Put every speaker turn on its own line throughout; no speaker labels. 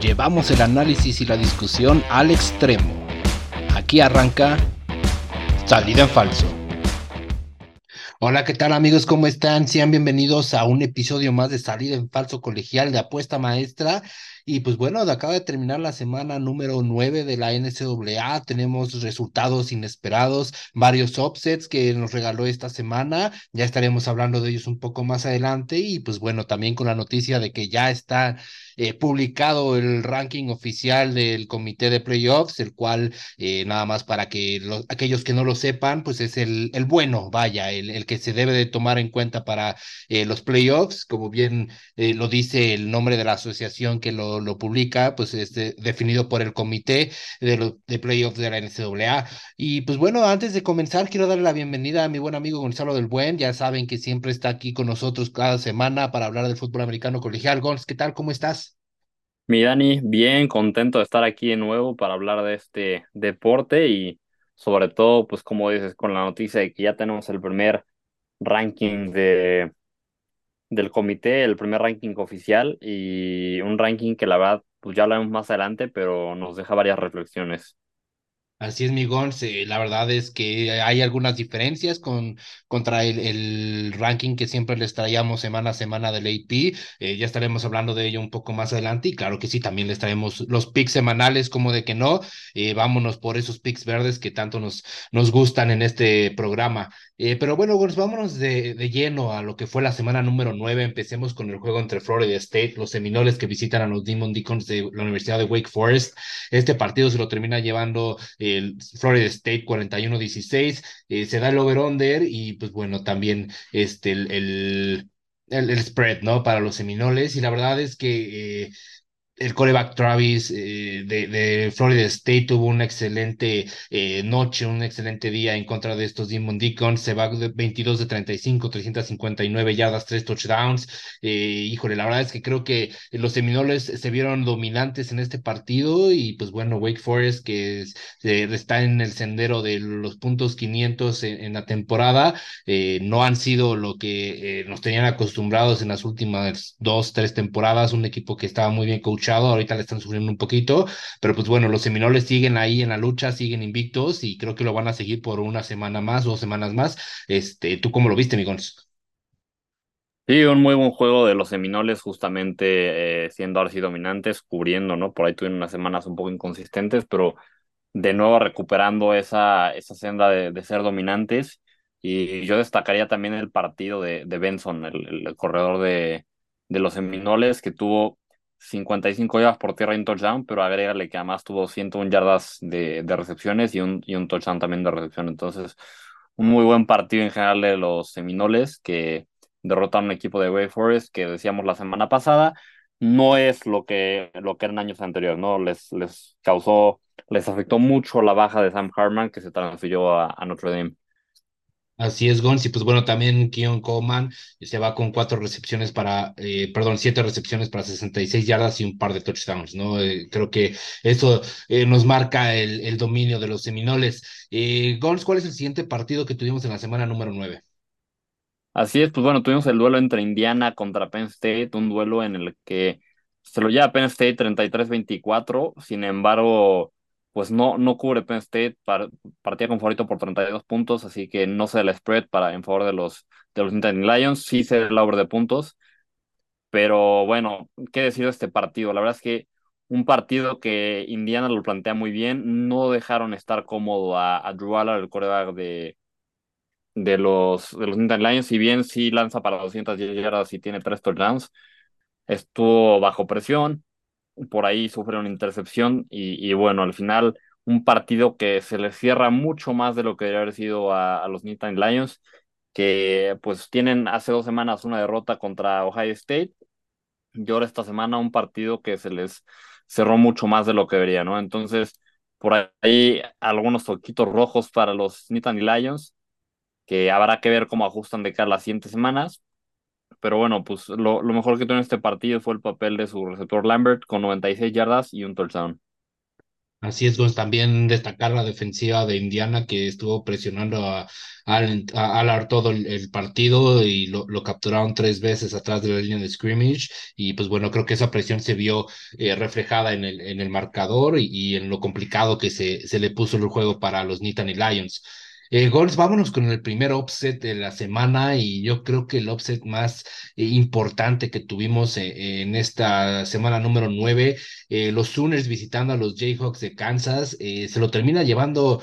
llevamos el análisis y la discusión al extremo. Aquí arranca Salida en Falso. Hola, ¿qué tal amigos? ¿Cómo están? Sean bienvenidos a un episodio más de Salida en Falso Colegial de Apuesta Maestra. Y pues bueno, acaba de terminar la semana número 9 de la NCAA. Tenemos resultados inesperados, varios offsets que nos regaló esta semana. Ya estaremos hablando de ellos un poco más adelante. Y pues bueno, también con la noticia de que ya está eh, publicado el ranking oficial del comité de playoffs, el cual, eh, nada más para que aquellos que no lo sepan, pues es el, el bueno, vaya, el, el, que se debe de tomar en cuenta para eh, los playoffs, como bien lo dice el nombre de la asociación que lo lo, publica, pues es definido por el comité de, de playoffs de la NCAA. Y pues bueno, antes de comenzar, quiero darle la bienvenida a mi buen amigo Gonzalo del Buen. Ya saben que siempre está aquí con nosotros cada semana para hablar del fútbol americano colegial. Gonz, ¿qué tal? ¿Cómo estás?
Mi Dani, bien contento de estar aquí de nuevo para hablar de este deporte y sobre todo, pues como dices, con la noticia de que ya tenemos el primer ranking de del comité, el primer ranking oficial y un ranking que la verdad, pues ya hablaremos más adelante, pero nos deja varias reflexiones.
Así es, mi Gons. la verdad es que hay algunas diferencias con, contra el, el, ranking que siempre les traíamos semana a semana del AP. Eh, ya estaremos hablando de ello un poco más adelante. Y claro que sí, también les traemos los picks semanales, como de que no. Eh, vámonos por esos picks verdes que tanto nos, nos gustan en este programa. Eh, pero bueno, Gons, vámonos de, de, lleno a lo que fue la semana número 9. Empecemos con el juego entre Florida State, los Seminoles que visitan a los Demon Deacons de la Universidad de Wake Forest. Este partido se lo termina llevando el Florida State 41-16, eh, se da el over-under y pues bueno, también este, el, el, el, spread, ¿no? Para los Seminoles y la verdad es que... Eh, el coreback Travis eh, de, de, Florida State tuvo una excelente eh, noche, un excelente día en contra de estos Demon Deacons. Se va de 22 de 35, 359 yardas, 3 touchdowns. Eh, híjole, la verdad es que creo que los Seminoles se vieron dominantes en este partido y pues bueno, Wake Forest que está en el sendero de los puntos 500 en, en la temporada, no han sido lo que nos tenían acostumbrados en las últimas dos, tres temporadas. Un equipo que estaba muy bien coachado ahorita le están sufriendo un poquito, pero pues bueno, los Seminoles siguen ahí en la lucha, siguen invictos y creo que lo van a seguir por una semana más, dos semanas más. Este, ¿tú cómo lo viste, Migons?
Sí, un muy buen juego de los Seminoles, justamente eh, siendo así dominantes, cubriendo, ¿no? Por ahí tuvieron unas semanas un poco inconsistentes, pero de nuevo recuperando esa, esa senda de, ser dominantes. Y yo destacaría también el partido de, Benson, el, el corredor de, de los Seminoles, que tuvo 55 yardas por tierra y touchdown, pero agrégale que además tuvo 101 yardas de, de recepciones y un, y un touchdown también de recepción. Entonces, un muy buen partido en general de los Seminoles que derrotaron un equipo de Way Forest que decíamos la semana pasada. No es lo que, lo que eran años anteriores, ¿no? Les, les causó, les afectó mucho la baja de Sam Harman que se transfirió a Notre Dame.
Así es, Gonz. Y pues bueno, también Keon Coleman se va con cuatro recepciones para, eh, perdón, siete recepciones para 66 yardas y un par de touchdowns, ¿no? Eh, creo que eso eh, nos marca el, dominio de los Seminoles. Eh, ¿cuál es el siguiente partido que tuvimos en la semana número nueve?
Así es, pues bueno, tuvimos el duelo entre Indiana contra Penn State, un duelo en el que se lo lleva Penn State 33-24, sin embargo pues no, no cubre Penn State, partía con favorito por 32 puntos, así que no se el spread para, en favor de los, de los Lions, sí se el over de puntos, pero bueno, ¿qué decir de este partido? La verdad es que un partido que Indiana lo plantea muy bien, no dejaron estar cómodo a, a Drew Allard, el coreback de, de los, de los Lions, si bien sí lanza para 210 yardas y tiene tres touchdowns, estuvo bajo presión, por ahí sufre una intercepción y, bueno, al final un partido que se le cierra mucho más de lo que debería haber sido a, los Nittany Lions, que pues tienen hace dos semanas una derrota contra Ohio State y ahora esta semana un partido que se les cerró mucho más de lo que debería, ¿no? Entonces, por ahí algunos toquitos rojos para los Nittany Lions, que habrá que ver cómo ajustan de cara las siguientes semanas, pero bueno, pues lo, lo, mejor que tuvo en este partido fue el papel de su receptor Lambert con 96 yardas y un touchdown.
Así es, Gonz, también destacar la defensiva de Indiana que estuvo presionando a, a, a todo el, el, partido y lo, lo, capturaron tres veces atrás de la línea de scrimmage y pues bueno, creo que esa presión se vio eh, reflejada en el, en el marcador y, y, en lo complicado que se, se le puso el juego para los Nittany Lions. Eh, Gols, vámonos con el primer offset de la semana y yo creo que el offset más eh, importante que tuvimos eh, en esta semana número 9, eh, los Sooners visitando a los Jayhawks de Kansas, se lo termina llevando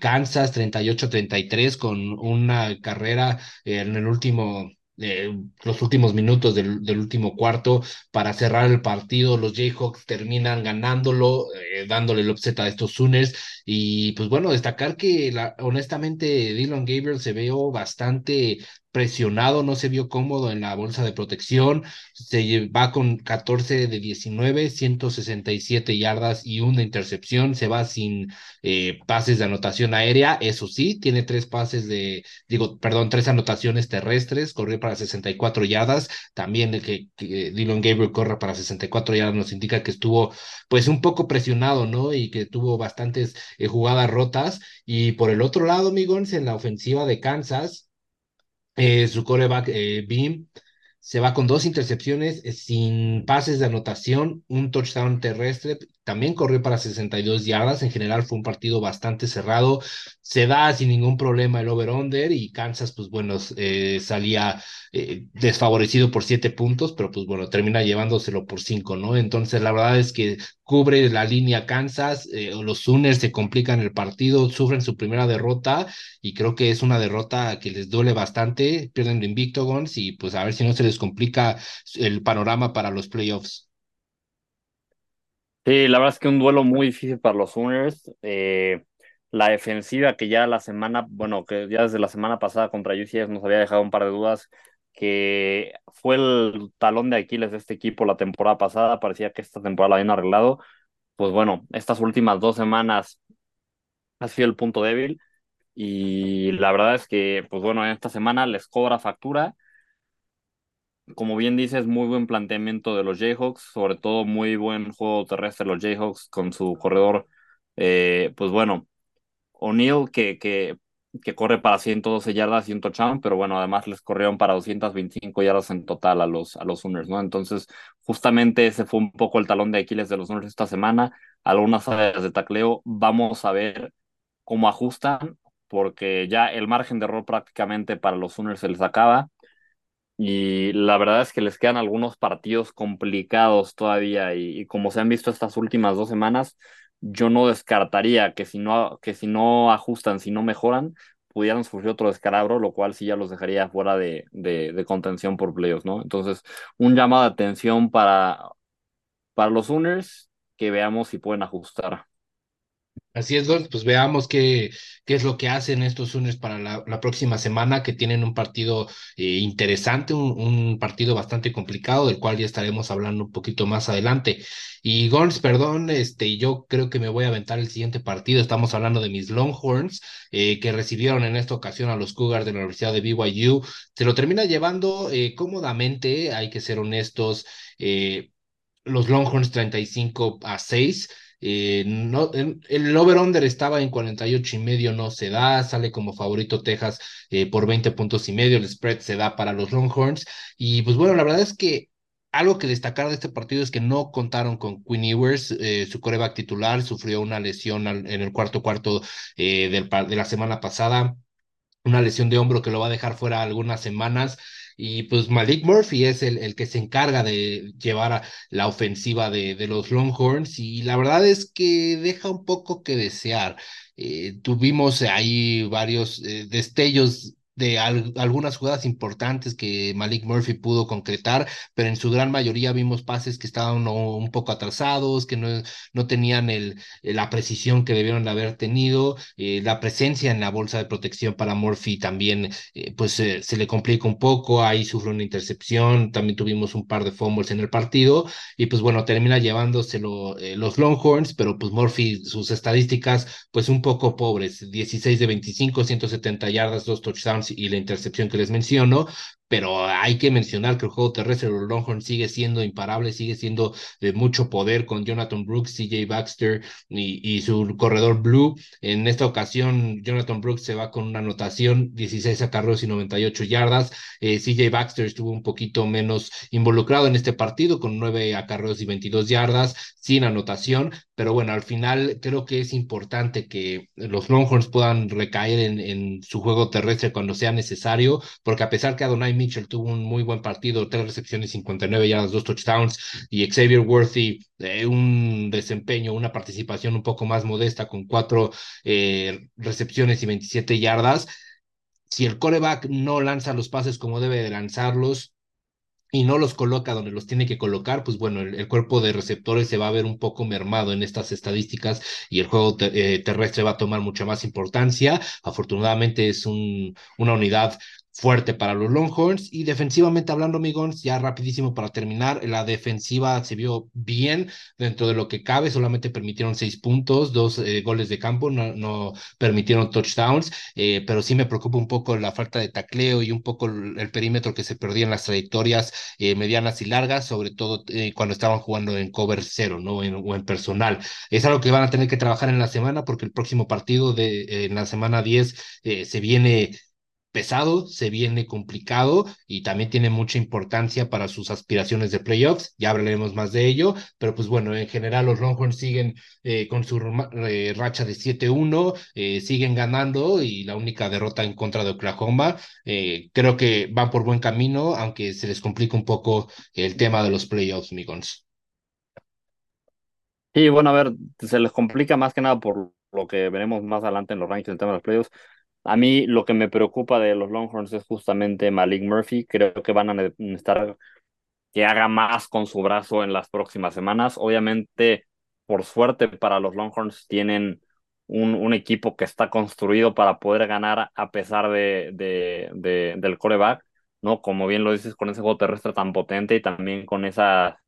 Kansas 38-33 con una carrera en el último los últimos minutos del, del, último cuarto para cerrar el partido. Los Jayhawks terminan ganándolo, eh, dándole el upset a estos Sooners. Y pues bueno, destacar que la, honestamente Dylan Gabriel se veo bastante presionado, no se vio cómodo en la bolsa de protección, se va con 14 de 19, 167 yardas y una intercepción, se va sin eh, pases de anotación aérea, eso sí, tiene tres pases de, digo, perdón, tres anotaciones terrestres, corrió para 64 yardas, también el que, Dylan Gabriel corra para 64 yardas nos indica que estuvo pues un poco presionado, ¿no? Y que tuvo bastantes eh, jugadas rotas, y por el otro lado, amigos, en la ofensiva de Kansas, Eh, e, zukore bak e, eh, bi se va con dos intercepciones eh, sin pases de anotación, un touchdown terrestre, también corrió para 62 yardas, en general fue un partido bastante cerrado, se da sin ningún problema el over-under y Kansas, pues bueno, eh, salía eh, desfavorecido por siete puntos, pero pues bueno, termina llevándoselo por cinco, ¿no? Entonces la verdad es que cubre la línea Kansas, eh, los Sooners se complican el partido, sufren su primera derrota y creo que es una derrota que les duele bastante, pierden de invicto Guns y pues a ver si no se les complica el panorama para los playoffs.
Sí, la verdad es que un duelo muy difícil para los Sooners. Eh, la defensiva que ya la semana, bueno, que ya desde la semana pasada contra UCF nos había dejado un par de dudas, que fue el talón de Aquiles de este equipo la temporada pasada, parecía que esta temporada la habían arreglado. Pues bueno, estas últimas dos semanas ha sido el punto débil y la verdad es que, pues bueno, en esta semana les cobra factura como bien dices, muy buen planteamiento de los Jayhawks, sobre todo muy buen juego terrestre los Jayhawks con su corredor, eh, pues bueno, O'Neill que, que, que corre para 112 yardas y un touchdown, pero bueno, además les corrieron para 225 yardas en total a los, a los Sooners, ¿no? Entonces, justamente ese fue un poco el talón de Aquiles de los Sooners esta semana, algunas áreas de tacleo, vamos a ver cómo ajustan, porque ya el margen de error prácticamente para los Sooners se les acaba y la verdad es que les quedan algunos partidos complicados todavía y, como se han visto estas últimas dos semanas, yo no descartaría que si no, que si no ajustan, si no mejoran, pudieran sufrir otro descalabro, lo cual sí ya los dejaría fuera de, de, de contención por playoffs, ¿no? Entonces, un llamado de atención para, para los Sooners, que veamos si pueden ajustar.
Así es, pues veamos qué, qué es lo que hacen estos Sooners para la, próxima semana, que tienen un partido eh, interesante, un, un, partido bastante complicado, del cual ya estaremos hablando un poquito más adelante. Y Gons, perdón, este, yo creo que me voy a aventar el siguiente partido. Estamos hablando de mis Longhorns, eh, que recibieron en esta ocasión a los Cougars de la Universidad de BYU. Se lo termina llevando eh, cómodamente, hay que ser honestos, los Longhorns 35 a 6 eh, no, el over-under estaba en 48 y medio, no se da, sale como favorito Texas eh, por 20 puntos y medio, el spread se da para los Longhorns. Y pues bueno, la verdad es que algo que destacar de este partido es que no contaron con Quinn Ewers, eh, su coreback titular, sufrió una lesión al, en el cuarto cuarto eh, del, de la semana pasada, una lesión de hombro que lo va a dejar fuera algunas semanas. Y pues Malik Murphy es el, el que se encarga de llevar a la ofensiva de, de, los Longhorns y la verdad es que deja un poco que desear. Eh, tuvimos ahí varios eh, destellos de al, algunas jugadas importantes que Malik Murphy pudo concretar, pero en su gran mayoría vimos pases que estaban un poco atrasados, que no, no tenían el, la precisión que debieron de haber tenido. Eh, la presencia en la bolsa de protección para Murphy también eh, pues eh, se le complica un poco, ahí sufre una intercepción, también tuvimos un par de fumbles en el partido y pues bueno, termina llevándoselo los Longhorns, pero pues Murphy, sus estadísticas pues un poco pobres, 16 de 25, 170 yardas, dos touchdowns y la intercepción que les menciono, pero hay que mencionar que el juego terrestre de los Longhorns sigue siendo imparable, sigue siendo de mucho poder con Jonathan Brooks, CJ Baxter y, su corredor Blue. En esta ocasión, Jonathan Brooks se va con una anotación, 16 acarreos y 98 yardas. Eh, CJ Baxter estuvo un poquito menos involucrado en este partido con 9 acarreos y 22 yardas, sin anotación, pero bueno, al final creo que es importante que los Longhorns puedan recaer en, en su juego terrestre cuando sea necesario, porque a pesar que Adonai Mitchell tuvo un muy buen partido, tres recepciones, 59 yardas, dos touchdowns, y Xavier Worthy eh, un desempeño, una participación un poco más modesta con cuatro eh, recepciones y 27 yardas. Si el coreback no lanza los pases como debe de lanzarlos, y no los coloca donde los tiene que colocar, pues bueno, el, cuerpo de receptores se va a ver un poco mermado en estas estadísticas y el juego eh, terrestre va a tomar mucha más importancia. Afortunadamente es un, una unidad fuerte para los Longhorns. Y defensivamente hablando, amigos, ya rapidísimo para terminar, la defensiva se vio bien dentro de lo que cabe, solamente permitieron seis puntos, dos eh, goles de campo, no, permitieron touchdowns, eh, pero sí me preocupa un poco la falta de tacleo y un poco el, perímetro que se perdía en las trayectorias eh, medianas y largas, sobre todo cuando estaban jugando en cover cero, ¿no? En, o en personal. Es algo que van a tener que trabajar en la semana porque el próximo partido de en la semana 10 se viene pesado, se viene complicado y también tiene mucha importancia para sus aspiraciones de playoffs. Ya hablaremos más de ello, pero pues bueno, en general los Longhorns siguen eh, con su eh, racha de 7-1, eh, siguen ganando y la única derrota en contra de Oklahoma. creo que van por buen camino, aunque se les complica un poco el tema de los playoffs, Migons.
Sí, bueno, a ver, se les complica más que nada por lo que veremos más adelante en los rankings del tema de los playoffs a mí lo que me preocupa de los Longhorns es justamente Malik Murphy. Creo que van a necesitar que haga más con su brazo en las próximas semanas. Obviamente, por suerte para los Longhorns, tienen un, equipo que está construido para poder ganar a pesar de, de, de, del coreback, ¿no? Como bien lo dices, con ese juego terrestre tan potente y también con esa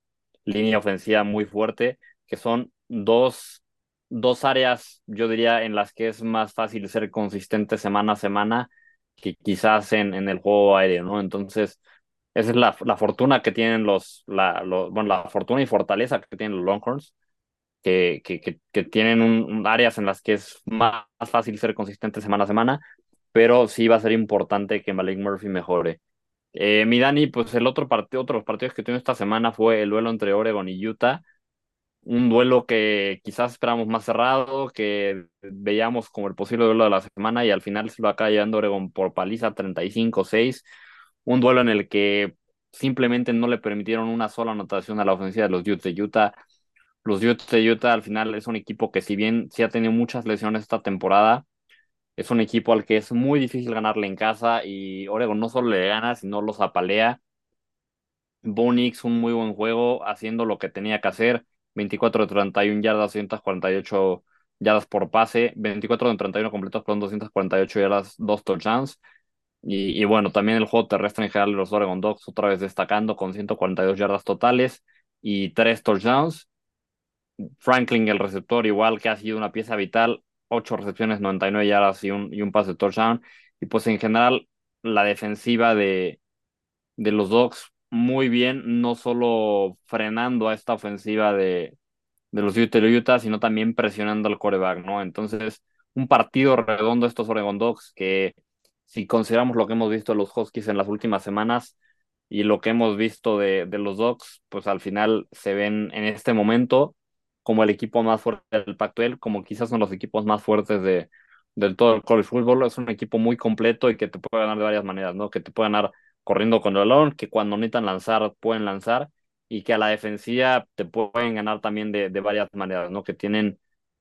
línea ofensiva muy fuerte, que son dos dos áreas, yo diría, en las que es más fácil ser consistente semana a semana que quizás en, en el juego aéreo, ¿no? Entonces, esa es la, la fortuna que tienen los, la, bueno, la fortuna y fortaleza que tienen los Longhorns, que, que, que, tienen un, áreas en las que es más, fácil ser consistente semana a semana, pero sí va a ser importante que Malik Murphy mejore. Eh, mi Dani, pues el otro partido, otros partidos que tuvimos esta semana fue el duelo entre Oregon y Utah un duelo que quizás esperamos más cerrado, que veíamos como el posible duelo de la semana y al final se lo acaba llevando Oregon por paliza 35-6, un duelo en el que simplemente no le permitieron una sola anotación a la ofensiva de los Utes de Utah. Los Utes de Utah al final es un equipo que si bien sí ha tenido muchas lesiones esta temporada, es un equipo al que es muy difícil ganarle en casa y Oregon no solo le gana, sino los apalea. Bonix, un muy buen juego, haciendo lo que tenía que hacer 24 de 31 yardas, 248 yardas por pase, 24 de 31 completos con 248 yardas, dos touchdowns. Y, y, bueno, también el juego terrestre en general de los Oregon Dogs otra vez destacando con 142 yardas totales y tres touchdowns. Franklin, el receptor, igual que ha sido una pieza vital, 8 recepciones, 99 yardas y un, y un pase de touchdown. Y pues en general la defensiva de, de los Dogs muy bien, no solo frenando a esta ofensiva de, de los Utah, sino también presionando al coreback, ¿no? Entonces, un partido redondo estos Oregon Dogs que si consideramos lo que hemos visto de los Huskies en las últimas semanas y lo que hemos visto de, de los Dogs, pues al final se ven en este momento como el equipo más fuerte del Pac-12, como quizás son los equipos más fuertes de, del todo el college football. Es un equipo muy completo y que te puede ganar de varias maneras, ¿no? Que te puede ganar corriendo con el balón, que cuando necesitan lanzar pueden lanzar y que a la defensiva te pueden ganar también de, de varias maneras, ¿no? Que tienen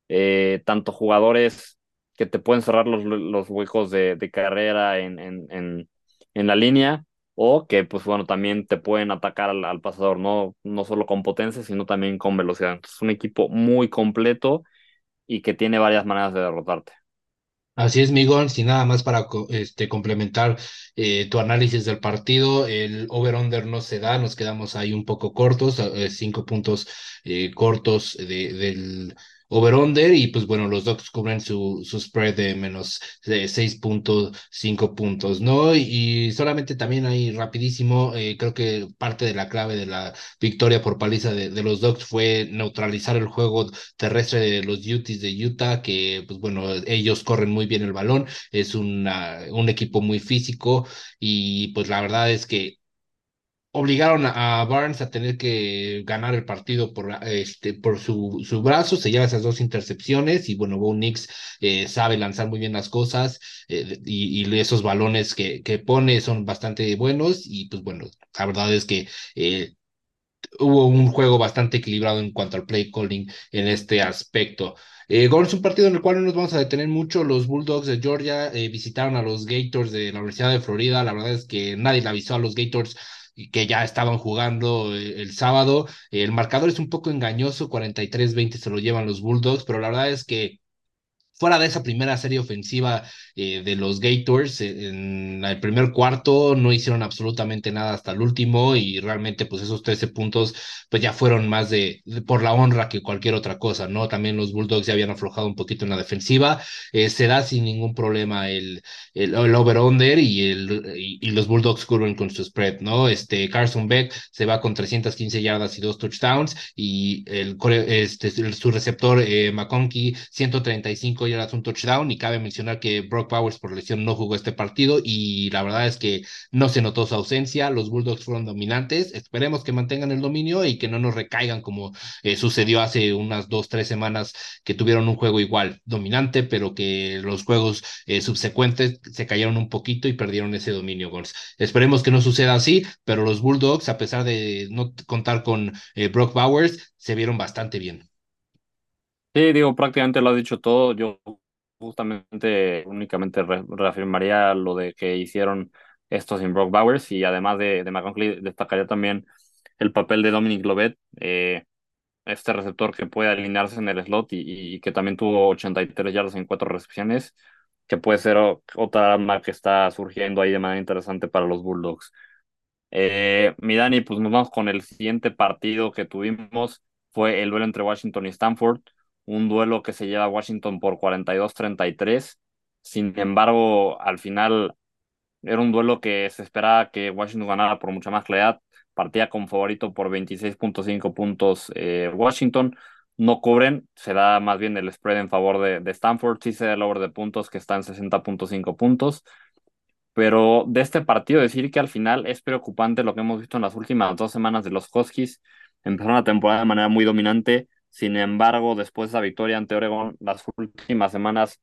eh, tanto jugadores que te pueden cerrar los, los huecos de, carrera en, en, en, la línea o que, pues bueno, también te pueden atacar al, al, pasador, ¿no? No solo con potencia, sino también con velocidad. Entonces, es un equipo muy completo y que tiene varias maneras de derrotarte.
Así es, Miguel, sin nada más para este, complementar eh, tu análisis del partido, el over-under no se da, nos quedamos ahí un poco cortos, eh, cinco puntos eh, cortos de, del over-under y pues bueno, los Dogs cubren su, su spread de menos de 6.5 puntos, ¿no? Y, solamente también ahí rapidísimo, eh, creo que parte de la clave de la victoria por paliza de, de los Dogs fue neutralizar el juego terrestre de los Utes de Utah, que pues bueno, ellos corren muy bien el balón, es una, un equipo muy físico y pues la verdad es que obligaron a Barnes a tener que ganar el partido por, este, por su, su brazo, se lleva esas dos intercepciones y bueno, Bo Nix eh, sabe lanzar muy bien las cosas eh, y, esos balones que, que pone son bastante buenos y pues bueno, la verdad es que eh, hubo un juego bastante equilibrado en cuanto al play calling en este aspecto. Eh, es un partido en el cual no nos vamos a detener mucho. Los Bulldogs de Georgia visitaron a los Gators de la Universidad de Florida. La verdad es que nadie le avisó a los Gators que ya estaban jugando eh, el sábado. El marcador es un poco engañoso, 43-20 se lo llevan los Bulldogs, pero la verdad es que fuera de esa primera serie ofensiva eh, de los Gators, eh, en el primer cuarto no hicieron absolutamente nada hasta el último y realmente pues esos 13 puntos pues ya fueron más de, por la honra que cualquier otra cosa, ¿no? También los Bulldogs ya habían aflojado un poquito en la defensiva, eh, se da sin ningún problema el, el, over-under y, el, y, los Bulldogs cubren con su spread, ¿no? Este Carson Beck se va con 315 yardas y dos touchdowns y el, este, su receptor eh, McConkey 135 yardas, un touchdown y cabe mencionar que Brock Powers por lesión no jugó este partido y la verdad es que no se notó su ausencia. Los Bulldogs fueron dominantes. Esperemos que mantengan el dominio y que no nos recaigan como eh, sucedió hace unas dos, tres semanas que tuvieron un juego igual dominante, pero que los juegos eh, subsecuentes se cayeron un poquito y perdieron ese dominio. Esperemos que no suceda así, pero los Bulldogs, a pesar de no contar con eh, Brock Bowers, se vieron bastante bien.
Sí, digo, prácticamente lo ha dicho todo. Yo justamente únicamente reafirmaría lo de que hicieron estos sin Brock Bowers y además de, de McConkley destacaría también el papel de Dominic Lovett, eh, este receptor que puede alinearse en el slot y, y, que también tuvo 83 yardas en cuatro recepciones, que puede ser otra arma que está surgiendo ahí de manera interesante para los Bulldogs. Eh, mi Dani, pues nos vamos con el siguiente partido que tuvimos, fue el duelo entre Washington y Stanford un duelo que se lleva a Washington por 42-33. Sin embargo, al final era un duelo que se esperaba que Washington ganara por mucha más claridad. Partía con favorito por 26.5 puntos eh, Washington. No cubren, se da más bien el spread en favor de, de Stanford. Sí se da el over de puntos que está en 60.5 puntos. Pero de este partido, decir que al final es preocupante lo que hemos visto en las últimas dos semanas de los Huskies. Empezaron la temporada de manera muy dominante sin embargo, después de esa victoria ante Oregon, las últimas semanas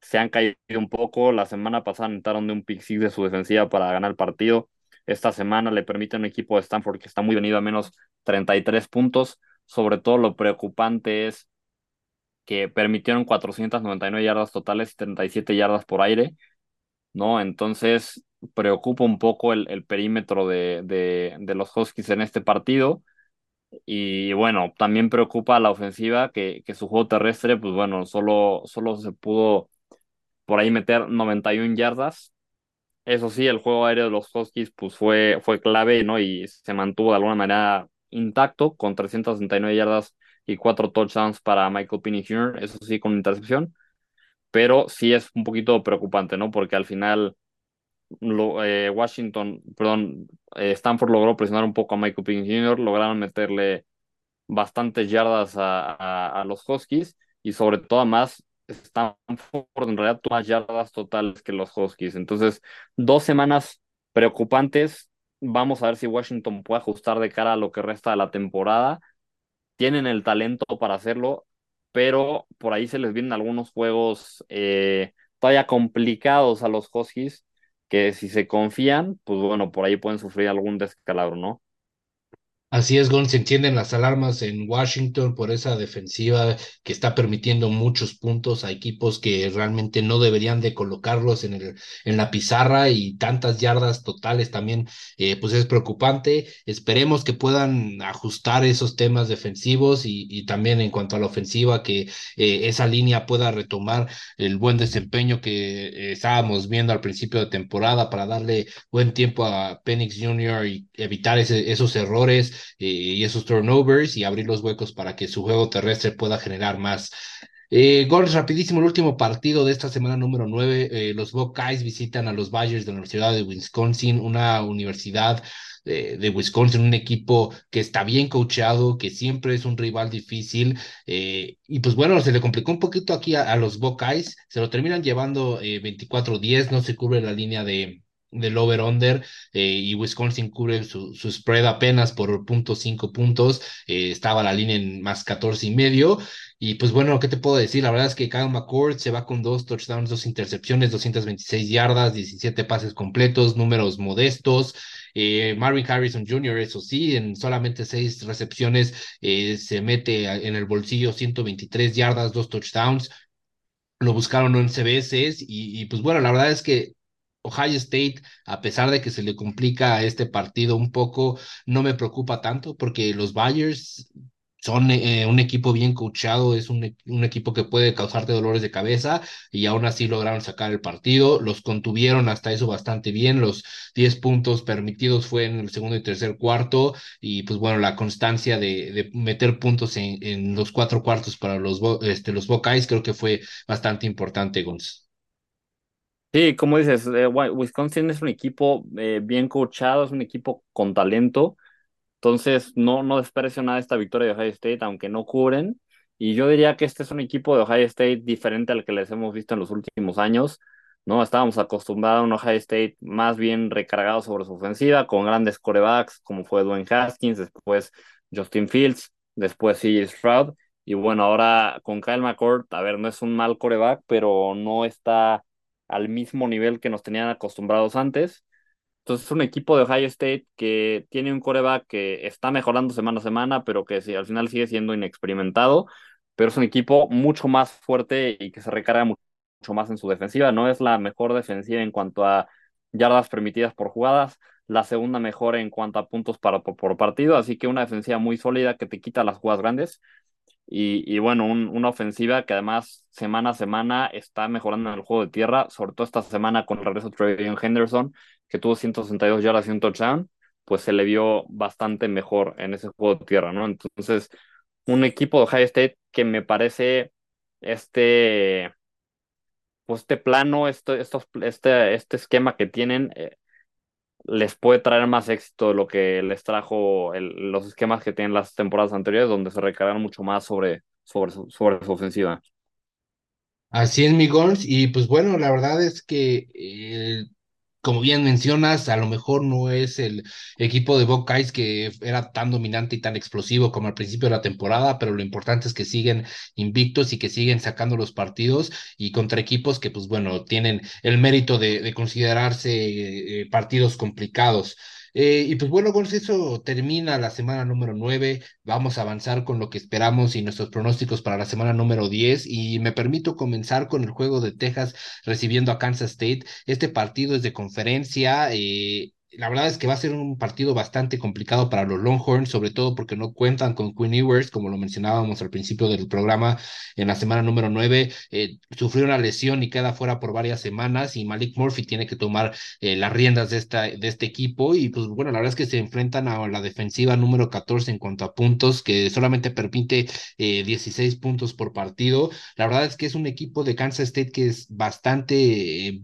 se han caído un poco. La semana pasada entraron de un pick six de su defensiva para ganar el partido. Esta semana le permite a un equipo de Stanford que está muy venido a menos 33 puntos. Sobre todo lo preocupante es que permitieron 499 yardas totales y 37 yardas por aire, ¿no? Entonces preocupa un poco el, el perímetro de, de, de los Huskies en este partido. Y bueno, también preocupa la ofensiva que, que su juego terrestre, pues bueno, solo, solo se pudo por ahí meter 91 yardas. Eso sí, el juego aéreo de los Huskies pues fue, fue clave, ¿no? Y se mantuvo de alguna manera intacto con 369 yardas y cuatro touchdowns para Michael Pinney Jr., eso sí, con intercepción. Pero sí es un poquito preocupante, ¿no? Porque al final lo, eh, Washington, perdón, eh, Stanford logró presionar un poco a Michael Pickens Jr., lograron meterle bastantes yardas a, a, los Huskies y sobre todo más Stanford en realidad tuvo más yardas totales que los Huskies. Entonces, dos semanas preocupantes. Vamos a ver si Washington puede ajustar de cara a lo que resta de la temporada. Tienen el talento para hacerlo, pero por ahí se les vienen algunos juegos eh, todavía complicados a los Huskies que si se confían, pues bueno, por ahí pueden sufrir algún descalabro, ¿no?
Así es, Gon, se encienden las alarmas en Washington por esa defensiva que está permitiendo muchos puntos a equipos que realmente no deberían de colocarlos en, el, en la pizarra y tantas yardas totales también, eh, pues es preocupante. Esperemos que puedan ajustar esos temas defensivos y, también en cuanto a la ofensiva, que eh, esa línea pueda retomar el buen desempeño que eh, estábamos viendo al principio de temporada para darle buen tiempo a Penix Jr. y evitar ese, esos errores eh, y esos turnovers y abrir los huecos para que su juego terrestre pueda generar más. Eh, Gordon, rapidísimo, el último partido de esta semana número 9. Eh, los Buckeyes visitan a los Badgers de la Universidad de Wisconsin, una universidad de, de, Wisconsin, un equipo que está bien coachado, que siempre es un rival difícil. Eh, y pues bueno, se le complicó un poquito aquí a, los Buckeyes, se lo terminan llevando 24-10, eh, no se cubre la línea de, del over-under eh, y Wisconsin cubre su, spread apenas por punto cinco puntos, eh, estaba la línea en más 14 y medio. Y pues bueno, ¿qué te puedo decir? La verdad es que Kyle McCord se va con dos touchdowns, dos intercepciones, 226 yardas, 17 pases completos, números modestos. Eh, Marvin Harrison Jr., eso sí, en solamente seis recepciones eh, se mete en el bolsillo 123 yardas, dos touchdowns. Lo buscaron en CBS y, y pues bueno, la verdad es que Ohio State, a pesar de que se le complica este partido un poco, no me preocupa tanto porque los Bayers son eh, un equipo bien coachado, es un, un, equipo que puede causarte dolores de cabeza y aún así lograron sacar el partido, los contuvieron hasta eso bastante bien, los 10 puntos permitidos fue en el segundo y tercer cuarto y pues bueno, la constancia de, de meter puntos en, en, los cuatro cuartos para los, este, los Buckeyes creo que fue bastante importante, Gonz.
Sí, como dices, eh, Wisconsin es un equipo eh, bien coachado, es un equipo con talento. Entonces, no, no desprecio nada esta victoria de Ohio State, aunque no cubren. Y yo diría que este es un equipo de Ohio State diferente al que les hemos visto en los últimos años. ¿no? Estábamos acostumbrados a un Ohio State más bien recargado sobre su ofensiva, con grandes corebacks, como fue Dwayne Haskins, después Justin Fields, después CJ Stroud. Y bueno, ahora con Kyle McCord, a ver, no es un mal coreback, pero no está al mismo nivel que nos tenían acostumbrados antes. Entonces es un equipo de Ohio State que tiene un coreback que está mejorando semana a semana, pero que sí, al final sigue siendo inexperimentado, pero es un equipo mucho más fuerte y que se recarga mucho, más en su defensiva. No es la mejor defensiva en cuanto a yardas permitidas por jugadas, la segunda mejor en cuanto a puntos por partido, así que una defensiva muy sólida que te quita las jugadas grandes. Y, bueno, una ofensiva que además semana a semana está mejorando en el juego de tierra, sobre todo esta semana con el regreso de Travion Henderson, que tuvo 162 yardas y un touchdown, pues se le vio bastante mejor en ese juego de tierra, ¿no? Entonces, un equipo de High State que me parece este, pues este plano, este, estos, este, este esquema que tienen, eh, les puede traer más éxito de lo que les trajo el, los esquemas que tienen las temporadas anteriores, donde se recargan mucho más sobre, sobre, sobre su ofensiva.
Así es, mi Gons, y pues bueno, la verdad es que eh, como bien mencionas, a lo mejor no es el equipo de Buckeyes que era tan dominante y tan explosivo como al principio de la temporada, pero lo importante es que siguen invictos y que siguen sacando los partidos y contra equipos que, pues bueno, tienen el mérito de, de considerarse eh, partidos complicados. Eh, y pues bueno, con eso termina la semana número 9. Vamos a avanzar con lo que esperamos y nuestros pronósticos para la semana número 10. Y me permito comenzar con el juego de Texas recibiendo a Kansas State. Este partido es de conferencia. Eh, la verdad es que va a ser un partido bastante complicado para los Longhorns, sobre todo porque no cuentan con Quinn Ewers, como lo mencionábamos al principio del programa en la semana número 9. Eh, sufrió una lesión y queda fuera por varias semanas y Malik Murphy tiene que tomar eh, las riendas de, esta, de este equipo y pues bueno, la verdad es que se enfrentan a la defensiva número 14 en cuanto a puntos, que solamente permite eh, 16 puntos por partido. La verdad es que es un equipo de Kansas State que es bastante eh,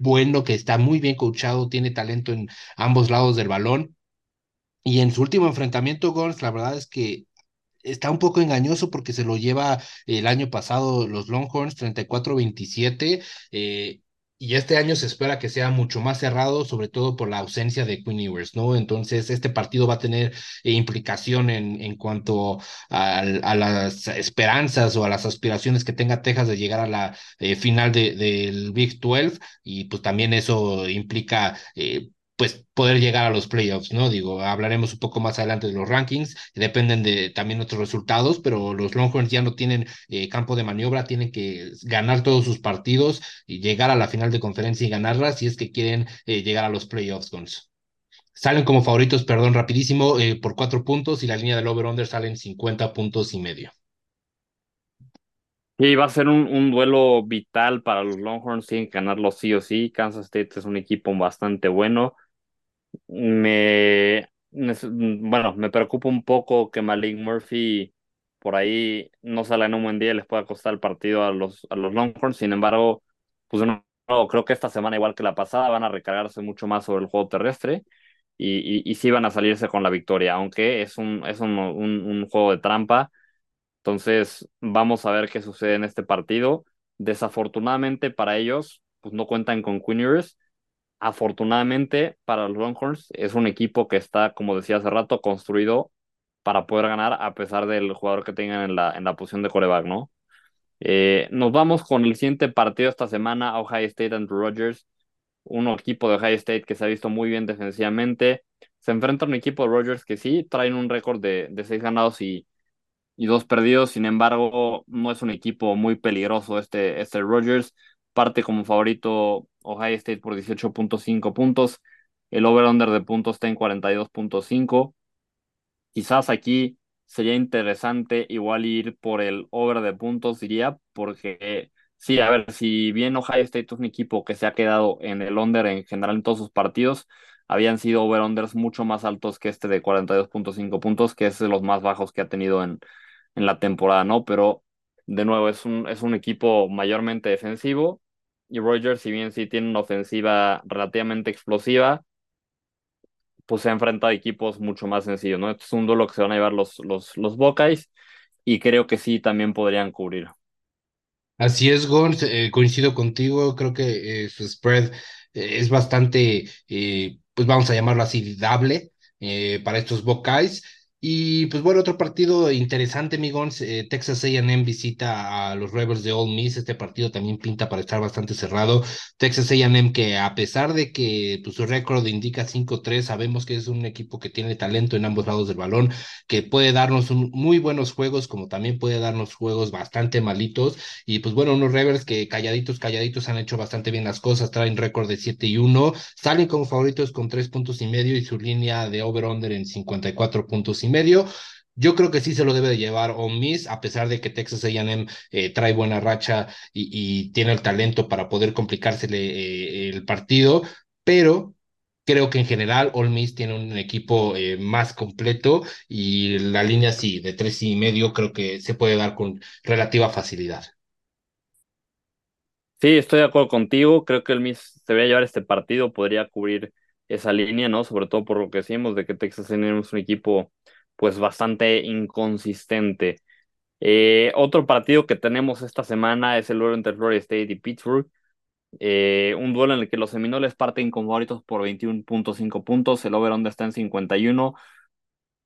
bueno, que está muy bien coachado, tiene talento en ambos lados del balón. Y en su último enfrentamiento, Gons, la verdad es que está un poco engañoso porque se lo lleva el año pasado los Longhorns 34-27. Eh, y este año se espera que sea mucho más cerrado, sobre todo por la ausencia de Queen Ewers, ¿no? Entonces, este partido va a tener eh, implicación en, en cuanto a, las esperanzas o a las aspiraciones que tenga Texas de llegar a la eh, final de, del Big 12, y pues también eso implica eh, pues poder llegar a los playoffs, ¿no? Digo, hablaremos un poco más adelante de los rankings, dependen de también otros resultados, pero los Longhorns ya no tienen eh, campo de maniobra, tienen que ganar todos sus partidos y llegar a la final de conferencia y ganarla si es que quieren eh, llegar a los playoffs. Salen como favoritos, perdón, rapidísimo, eh, por cuatro puntos y la línea del over-under salen 50 puntos y medio.
Sí, va a ser un, un, duelo vital para los Longhorns, tienen que ganarlo sí o sí. Kansas State es un equipo bastante bueno me bueno, me preocupa un poco que Malik Murphy por ahí no salga en un buen día y les pueda costar el partido a los, a los Longhorns. Sin embargo, pues no, creo que esta semana, igual que la pasada, van a recargarse mucho más sobre el juego terrestre y, y, y sí van a salirse con la victoria, aunque es un, es un, un, un juego de trampa. Entonces, vamos a ver qué sucede en este partido. Desafortunadamente para ellos, pues no cuentan con Queen Afortunadamente para los Longhorns es un equipo que está, como decía hace rato, construido para poder ganar a pesar del jugador que tengan en la, en la posición de coreback, ¿no? Eh, nos vamos con el siguiente partido esta semana, Ohio State and Rogers, un equipo de Ohio State que se ha visto muy bien defensivamente. Se enfrenta a un equipo de Rogers que sí traen un récord de, de seis ganados y, y dos perdidos. Sin embargo, no es un equipo muy peligroso este, este Rogers. Parte como favorito Ohio State por 18.5 puntos. El over-under de puntos está en 42.5. Quizás aquí sería interesante igual ir por el over de puntos, diría, porque sí, a ver, si bien Ohio State es un equipo que se ha quedado en el under en general en todos sus partidos, habían sido over-unders mucho más altos que este de 42.5 puntos, que es de los más bajos que ha tenido en, en la temporada, ¿no? Pero de nuevo, es un, es un equipo mayormente defensivo y Rogers, si bien sí tiene una ofensiva relativamente explosiva, pues se ha enfrentado a equipos mucho más sencillos, ¿no? es un duelo que se van a llevar los, los, los Buckeyes y creo que sí también podrían cubrir.
Así es, Gon, eh, coincido contigo, creo que eh, su spread eh, es bastante, pues vamos a llamarlo así, dable para estos Buckeyes. Y pues bueno, otro partido interesante, amigos. Eh, Texas AM visita a los Rebels de Ole Miss. Este partido también pinta para estar bastante cerrado. Texas AM que a pesar de que pues, su récord indica 5-3, sabemos que es un equipo que tiene talento en ambos lados del balón, que puede darnos un, muy buenos juegos, como también puede darnos juegos bastante malitos. Y pues bueno, unos Rebels que calladitos, calladitos han hecho bastante bien las cosas, traen récord de 7 y 1, salen como favoritos con 3 puntos y medio y su línea de over-under en 54 puntos medio. Yo creo que sí se lo debe de llevar On Miss, a pesar de que Texas A&M eh, trae buena racha y, tiene el talento para poder complicársele eh, el partido, pero creo que en general Ole Miss tiene un equipo eh, más completo y la línea sí, de tres y medio creo que se puede dar con relativa facilidad.
Sí, estoy de acuerdo contigo. Creo que el Miss debería llevar este partido, podría cubrir esa línea, ¿no? Sobre todo por lo que decimos de que Texas A&M es un equipo pues bastante inconsistente. Eh, otro partido que tenemos esta semana es el duelo entre Florida State y Pittsburgh. Eh, un duelo en el que los Seminoles parten con favoritos por 21.5 puntos. El over-under está en 51.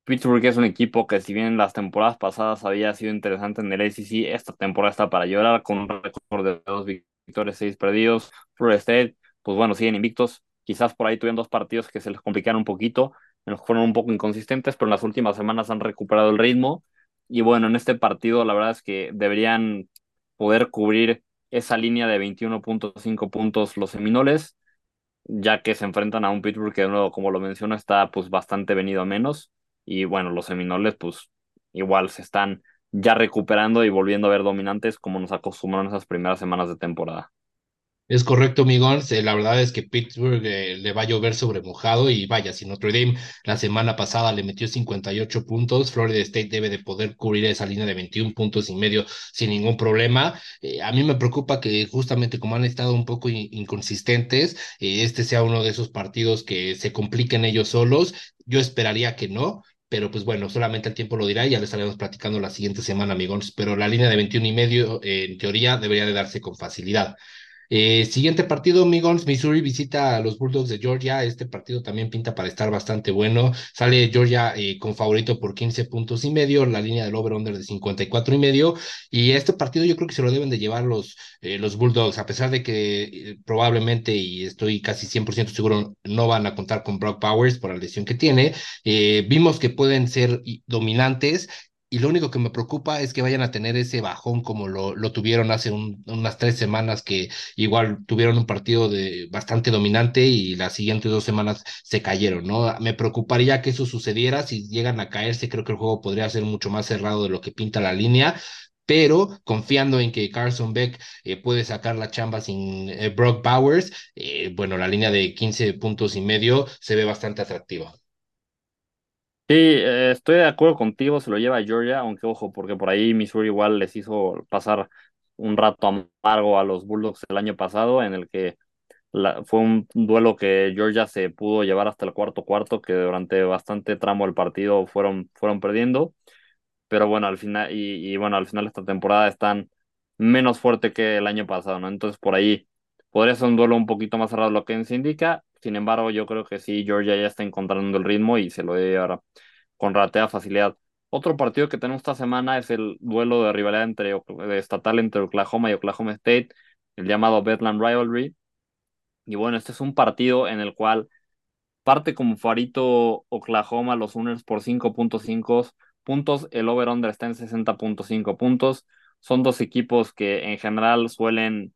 Pittsburgh es un equipo que, si bien las temporadas pasadas había sido interesante en el ACC, esta temporada está para llorar con un récord de dos victorias, seis perdidos. Florida State, pues bueno, siguen invictos. Quizás por ahí tuvieron dos partidos que se les complicaron un poquito, fueron un poco inconsistentes, pero en las últimas semanas han recuperado el ritmo. Y bueno, en este partido la verdad es que deberían poder cubrir esa línea de 21.5 puntos los Seminoles, ya que se enfrentan a un Pittsburgh que de nuevo, como lo menciono, está pues bastante venido a menos. Y bueno, los Seminoles pues igual se están ya recuperando y volviendo a ver dominantes como nos acostumbraron esas primeras semanas de temporada.
Es correcto, Migons. la verdad es que Pittsburgh eh, le va a llover sobre mojado y vaya, si Notre Dame la semana pasada le metió 58 puntos, Florida State debe de poder cubrir esa línea de 21 puntos y medio sin ningún problema. Eh, a mí me preocupa que justamente como han estado un poco inconsistentes, eh, este sea uno de esos partidos que se compliquen ellos solos. Yo esperaría que no, pero pues bueno, solamente el tiempo lo dirá y ya les estaremos platicando la siguiente semana, amigos. Pero la línea de 21 y medio, en teoría, debería de darse con facilidad. Eh, siguiente partido, Migons, Missouri visita a los Bulldogs de Georgia. Este partido también pinta para estar bastante bueno. Sale Georgia eh, con favorito por 15 puntos y medio, la línea del over-under de 54 y medio. Y este partido yo creo que se lo deben de llevar los, eh, los Bulldogs, a pesar de que probablemente, y estoy casi 100% seguro, no van a contar con Brock Powers por la lesión que tiene. vimos que pueden ser dominantes y lo único que me preocupa es que vayan a tener ese bajón como lo, lo tuvieron hace unas tres semanas que igual tuvieron un partido de bastante dominante y las siguientes dos semanas se cayeron, ¿no? Me preocuparía que eso sucediera, si llegan a caerse creo que el juego podría ser mucho más cerrado de lo que pinta la línea, pero confiando en que Carson Beck eh, puede sacar la chamba sin eh, Brock Bowers, eh, bueno, la línea de 15 puntos y medio se ve bastante atractiva.
Sí, eh, estoy de acuerdo contigo, se lo lleva Georgia, aunque ojo, porque por ahí Missouri igual les hizo pasar un rato amargo a los Bulldogs el año pasado, en el que la- fue un duelo que Georgia se pudo llevar hasta el cuarto cuarto, que durante bastante tramo del partido fueron, fueron perdiendo, pero bueno, al final, y, bueno, al final de esta temporada están menos fuerte que el año pasado, ¿no? Entonces por ahí podría ser un duelo un poquito más cerrado lo que se indica, sin embargo, yo creo que sí, Georgia ya está encontrando el ritmo y se lo debe llevar con relativa facilidad. Otro partido que tenemos esta semana es el duelo de rivalidad entre, estatal entre Oklahoma y Oklahoma State, el llamado Bedlam Rivalry. Y bueno, este es un partido en el cual parte como favorito Oklahoma, los Sooners por 5.5 puntos, el over-under está en 60.5 puntos. Son dos equipos que en general suelen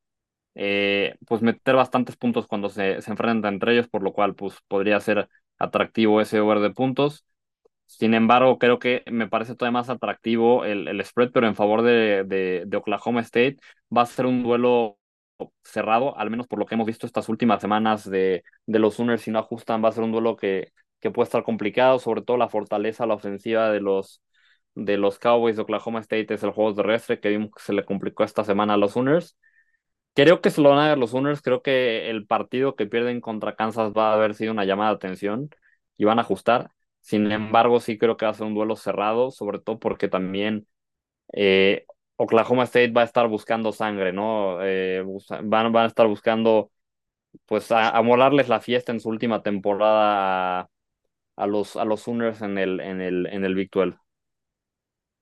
eh, pues meter bastantes puntos cuando se, se enfrentan entre ellos, por lo cual pues podría ser atractivo ese over de puntos. Sin embargo, creo que me parece todavía más atractivo el, el spread, pero en favor de, de, Oklahoma State. Va a ser un duelo cerrado, al menos por lo que hemos visto estas últimas semanas de, de los Sooners, si no ajustan, va a ser un duelo que, que puede estar complicado, sobre todo la fortaleza, la ofensiva de los, de los Cowboys de Oklahoma State es el juego terrestre, que vimos que se le complicó esta semana a los Sooners. Creo que se lo van a ver los Sooners, creo que el partido que pierden contra Kansas va a haber sido una llamada de atención y van a ajustar. Sin embargo, sí creo que va a ser un duelo cerrado, sobre todo porque también eh, Oklahoma State va a estar buscando sangre, ¿no? Eh, van, van a estar buscando, pues, a, a molarles la fiesta en su última temporada a, a los, a los Sooners en el, en el, en el Big 12.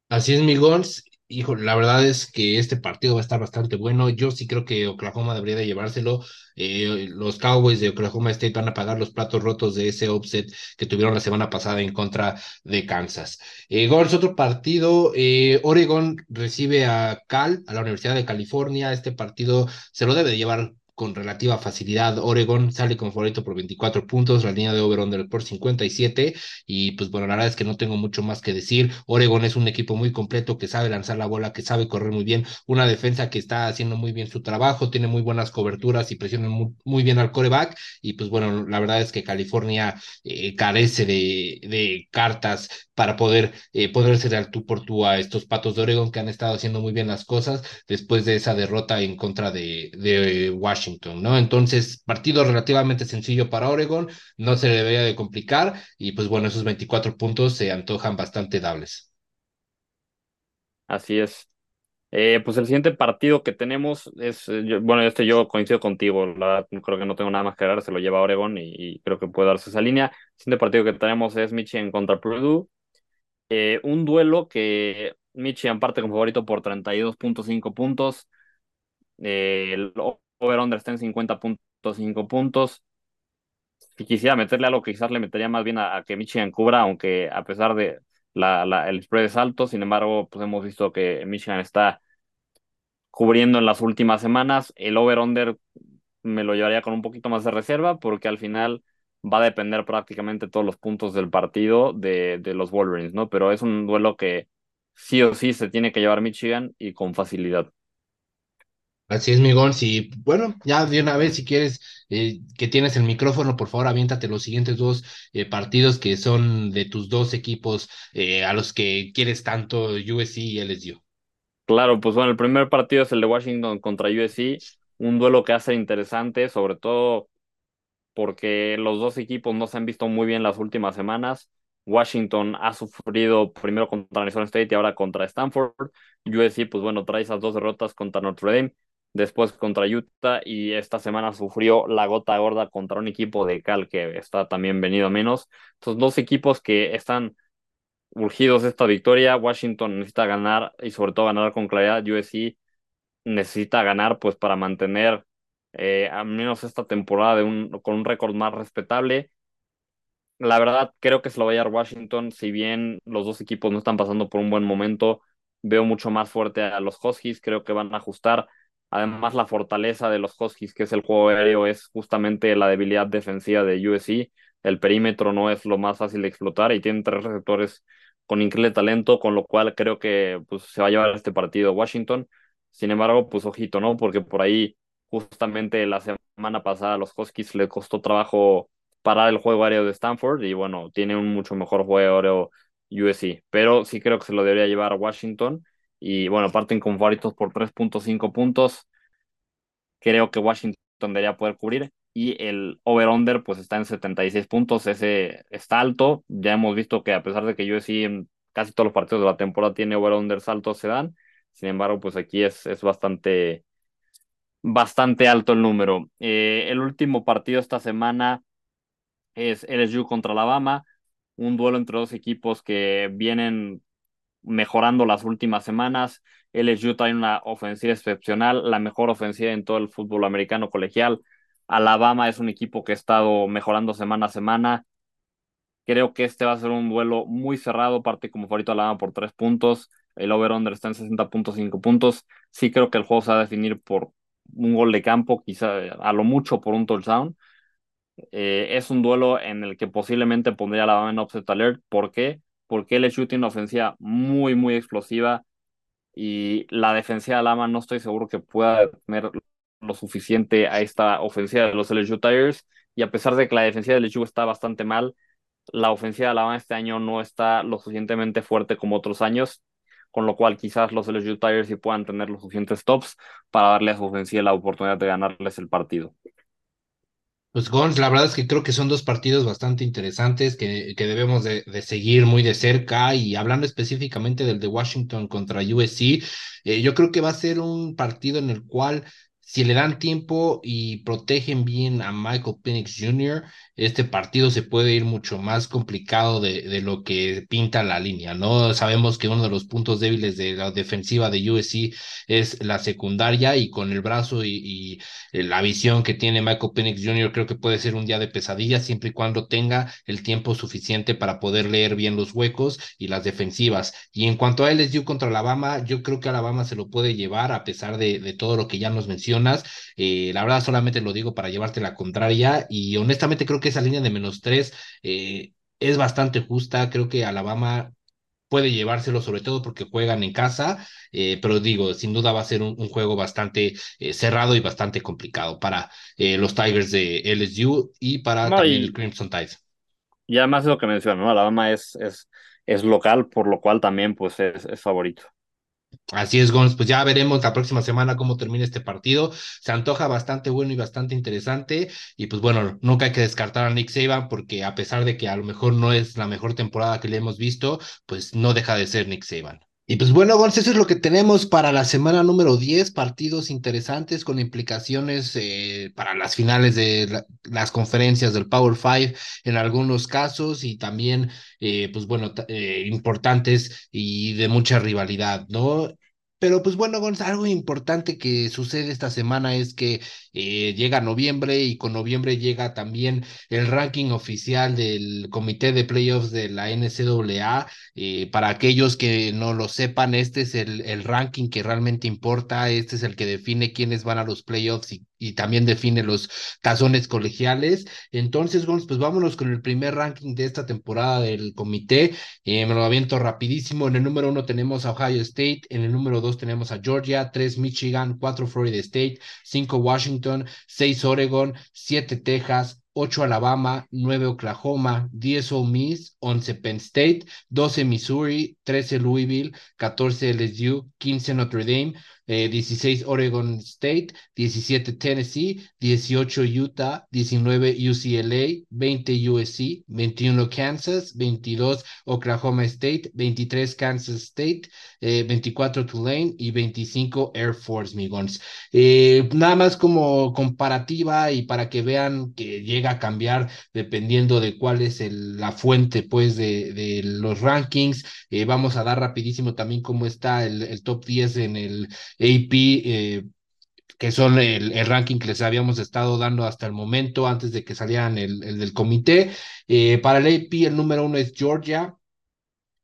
Así es, mi Gons. Hijo, la verdad es que este partido va a estar bastante bueno. Yo sí creo que Oklahoma debería de llevárselo. Eh, los Cowboys de Oklahoma State van a pagar los platos rotos de ese offset que tuvieron la semana pasada en contra de Kansas. Eh, otro partido. Eh, Oregon recibe a Cal, a la Universidad de California. Este partido se lo debe de llevar con relativa facilidad. Oregon sale como favorito por 24 puntos, la línea de over-under por 57. Y pues bueno, la verdad es que no tengo mucho más que decir. Oregon es un equipo muy completo que sabe lanzar la bola, que sabe correr muy bien, una defensa que está haciendo muy bien su trabajo, tiene muy buenas coberturas y presiona muy, bien al coreback. Y pues bueno, la verdad es que California eh, carece de, de cartas para poder eh, ponerse de al tú por tú a estos patos de Oregon que han estado haciendo muy bien las cosas después de esa derrota en contra de, Washington, ¿no? Entonces, partido relativamente sencillo para Oregon, no se le debería de complicar y pues bueno, esos 24 puntos se antojan bastante dables.
Así es. Eh, pues el siguiente partido que tenemos es, eh, bueno, este yo coincido contigo, creo que no tengo nada más que agregar, se lo lleva Oregon y, y creo que puede darse esa línea. El siguiente partido que tenemos es Michigan contra Purdue, Eh, un duelo que Michigan parte como favorito por 32.5 puntos, eh, el over-under está en 50.5 puntos. Si quisiera meterle algo, quizás le metería más bien a, que Michigan cubra, aunque a pesar de la, el spread es alto, sin embargo, pues hemos visto que Michigan está cubriendo en las últimas semanas. El over-under me lo llevaría con un poquito más de reserva porque al final va a depender prácticamente todos los puntos del partido de, de los Wolverines, ¿no? Pero es un duelo que sí o sí se tiene que llevar Michigan y con facilidad.
Así es, mi Gons. Y bueno, ya de una vez, si quieres, eh, que tienes el micrófono, por favor, aviéntate los siguientes dos eh, partidos que son de tus dos equipos eh, a los que quieres tanto, USC y LSU.
Claro, pues bueno, el primer partido es el de Washington contra USC, un duelo que hace interesante, sobre todo porque los dos equipos no se han visto muy bien las últimas semanas. Washington ha sufrido primero contra Arizona State y ahora contra Stanford. USC, pues bueno, trae esas dos derrotas contra Notre Dame, después contra Utah y esta semana sufrió la gota gorda contra un equipo de Cal que está también venido menos. Estos dos equipos que están urgidos de esta victoria. Washington necesita ganar y sobre todo ganar con claridad. USC necesita ganar pues para mantener eh, al menos esta temporada de un, con un récord más respetable. La verdad, creo que se lo va a llevar Washington. Si bien los dos equipos no están pasando por un buen momento, veo mucho más fuerte a los Huskies. Creo que van a ajustar. Además, la fortaleza de los Huskies, que es el juego aéreo, es justamente la debilidad defensiva de USC. El perímetro no es lo más fácil de explotar y tienen tres receptores con increíble talento, con lo cual creo que pues, se va a llevar este partido Washington. Sin embargo, pues ojito, ¿no? Porque por ahí, justamente la semana pasada, los Huskies les costó trabajo parar el juego aéreo de Stanford y bueno, tiene un mucho mejor juego aéreo USC, pero sí creo que se lo debería llevar a Washington y bueno, parten con favoritos por 3.5 puntos. Creo que Washington debería poder cubrir y el over-under pues está en 76 puntos, ese está alto, ya hemos visto que a pesar de que USC en casi todos los partidos de la temporada tiene over-unders altos se dan, sin embargo pues aquí es, es bastante, bastante alto el número. Eh, el último partido esta semana es LSU contra Alabama, un duelo entre dos equipos que vienen mejorando las últimas semanas. LSU trae una ofensiva excepcional, la mejor ofensiva en todo el fútbol americano colegial. Alabama es un equipo que ha estado mejorando semana a semana. Creo que este va a ser un duelo muy cerrado, parte como favorito Alabama por tres puntos. El over-under está en 60.5 puntos. Sí creo que el juego se va a definir por un gol de campo, quizá a lo mucho por un touchdown. Eh, es un duelo en el que posiblemente pondría a Alabama en offset alert. ¿Por qué? Porque LSU tiene una ofensiva muy, muy explosiva y la defensiva de Alabama no estoy seguro que pueda tener lo suficiente a esta ofensiva de los LSU Tigers. Y a pesar de que la defensiva de LSU está bastante mal, la ofensiva de Alabama este año no está lo suficientemente fuerte como otros años, con lo cual quizás los LSU Tigers sí puedan tener los suficientes stops para darle a su ofensiva la oportunidad de ganarles el partido.
Pues Gons, la verdad es que creo que son dos partidos bastante interesantes que, que debemos de, seguir muy de cerca y hablando específicamente del de Washington contra USC, eh, yo creo que va a ser un partido en el cual si le dan tiempo y protegen bien a Michael Penix Jr., este partido se puede ir mucho más complicado de, de, lo que pinta la línea, ¿no? Sabemos que uno de los puntos débiles de la defensiva de USC es la secundaria y con el brazo y, y la visión que tiene Michael Penix Jr. creo que puede ser un día de pesadilla siempre y cuando tenga el tiempo suficiente para poder leer bien los huecos y las defensivas. Y en cuanto a LSU contra Alabama, yo creo que Alabama se lo puede llevar a pesar de, de todo lo que ya nos mencionas. Eh, la verdad solamente lo digo para llevarte la contraria y honestamente creo que esa línea de menos tres eh, es bastante justa. Creo que Alabama puede llevárselo, sobre todo porque juegan en casa, eh, pero digo, sin duda va a ser un, un juego bastante eh, cerrado y bastante complicado para eh, los Tigers de LSU y para no, también y, el Crimson Tide.
Y además es lo que mencionó, ¿no? Alabama es, es, es local, por lo cual también pues es, es favorito.
Así es, Gons. Pues ya veremos la próxima semana cómo termina este partido. Se antoja bastante bueno y bastante interesante. Y pues bueno, nunca hay que descartar a Nick Saban porque a pesar de que a lo mejor no es la mejor temporada que le hemos visto, pues no deja de ser Nick Saban. Y pues bueno, Gonz, eso es lo que tenemos para la semana número 10, partidos interesantes con implicaciones eh, para las finales de la, las conferencias del Power Five en algunos casos y también, eh, pues bueno, eh, importantes y de mucha rivalidad, ¿no? Pero pues bueno, Gonzalo, algo importante que sucede esta semana es que eh, llega noviembre y con noviembre llega también el ranking oficial del comité de playoffs de la NCAA. Eh, para aquellos que no lo sepan, este es el, el ranking que realmente importa, este es el que define quiénes van a los playoffs y y también define los tazones colegiales. Entonces, pues vámonos con el primer ranking de esta temporada del comité. Eh, me lo aviento rapidísimo. En el número uno tenemos a Ohio State, en el número dos tenemos a Georgia, tres Michigan, cuatro Florida State, cinco Washington, seis Oregon, siete Texas, 8 Alabama, 9 Oklahoma, 10 Ole Miss, 11 Penn State, 12 Missouri, 13 Louisville, 14 LSU, 15 Notre Dame, eh, 16 Oregon State, 17 Tennessee, 18 Utah, 19 UCLA, 20 USC, 21 Kansas, 22 Oklahoma State, 23 Kansas State, eh, 24 Tulane y 25 Air Force, migons. Eh, nada más como comparativa y para que vean que llega a cambiar dependiendo de cuál es la fuente pues de, los rankings. Eh, vamos a dar rapidísimo también cómo está el top 10 en el AP, eh, que son el, ranking que les habíamos estado dando hasta el momento, antes de que salieran el, el del comité. Eh, para el AP, el número uno es Georgia.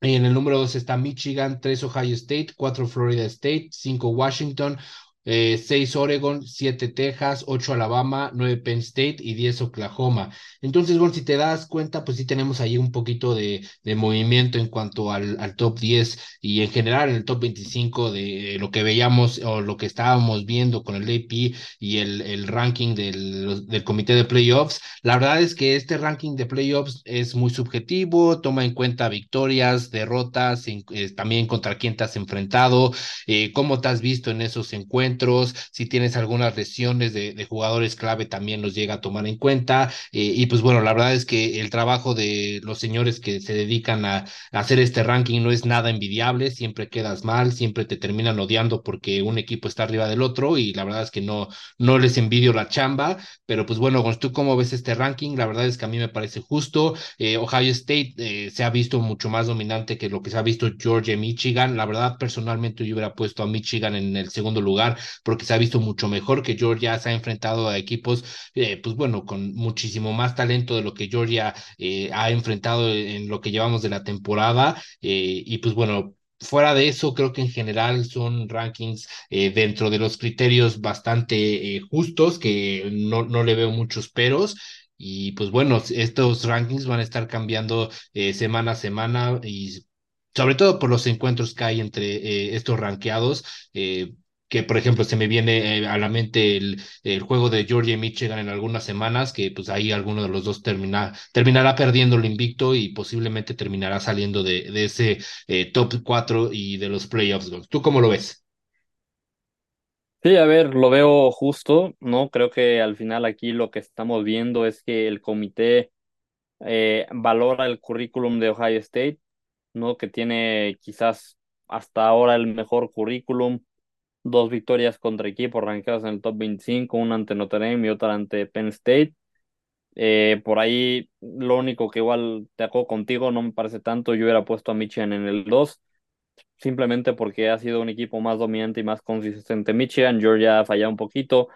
En el número dos está Michigan, tres Ohio State, cuatro Florida State, cinco Washington, eh, 6 Oregon, 7 Texas, 8 Alabama, 9 Penn State y 10 Oklahoma. Entonces, bueno, si te das cuenta, pues sí tenemos ahí un poquito de, de movimiento en cuanto al, al, top 10 y en general en el top 25 de lo que veíamos o lo que estábamos viendo con el AP y el, el ranking del, del comité de playoffs. La verdad es que este ranking de playoffs es muy subjetivo, toma en cuenta victorias, derrotas, eh, también contra quién te has enfrentado, eh, cómo te has visto en esos encuentros, si tienes algunas lesiones de, jugadores clave también los llega a tomar en cuenta. Eh, y pues bueno, la verdad es que el trabajo de los señores que se dedican a, a hacer este ranking no es nada envidiable, siempre quedas mal, siempre te terminan odiando porque un equipo está arriba del otro y la verdad es que no, no les envidio la chamba, pero pues bueno, ¿tú cómo ves este ranking? La verdad es que a mí me parece justo. Eh, Ohio State eh, se ha visto mucho más dominante que lo que se ha visto Georgia y Michigan. La verdad, personalmente yo hubiera puesto a Michigan en el segundo lugar porque se ha visto mucho mejor que Georgia, se ha enfrentado a equipos, eh, pues bueno, con muchísimo más talento de lo que Georgia eh, ha enfrentado en lo que llevamos de la temporada. Eh, y pues bueno, fuera de eso, creo que en general son rankings eh, dentro de los criterios bastante eh, justos, que no, no le veo muchos peros. Y pues bueno, estos rankings van a estar cambiando eh, semana a semana y sobre todo por los encuentros que hay entre estos rankeados que por ejemplo se me viene eh, a la mente el, juego de Georgia y Michigan en algunas semanas, que pues ahí alguno de los dos termina, terminará perdiendo el invicto y posiblemente terminará saliendo de, de ese eh, top 4 y de los playoffs. ¿Tú cómo lo ves?
Sí, a ver, lo veo justo, ¿no? Creo que al final aquí lo que estamos viendo es que el comité eh, valora el currículum de Ohio State, ¿no? Que tiene quizás hasta ahora el mejor currículum dos victorias contra equipos rankeados en el top 25, una ante Notre Dame y otra ante Penn State. Eh, por ahí lo único que igual te acuerdo contigo, no me parece tanto, yo hubiera puesto a Michigan en el 2, simplemente porque ha sido un equipo más dominante y más consistente Michigan, Georgia ha fallado un poquito.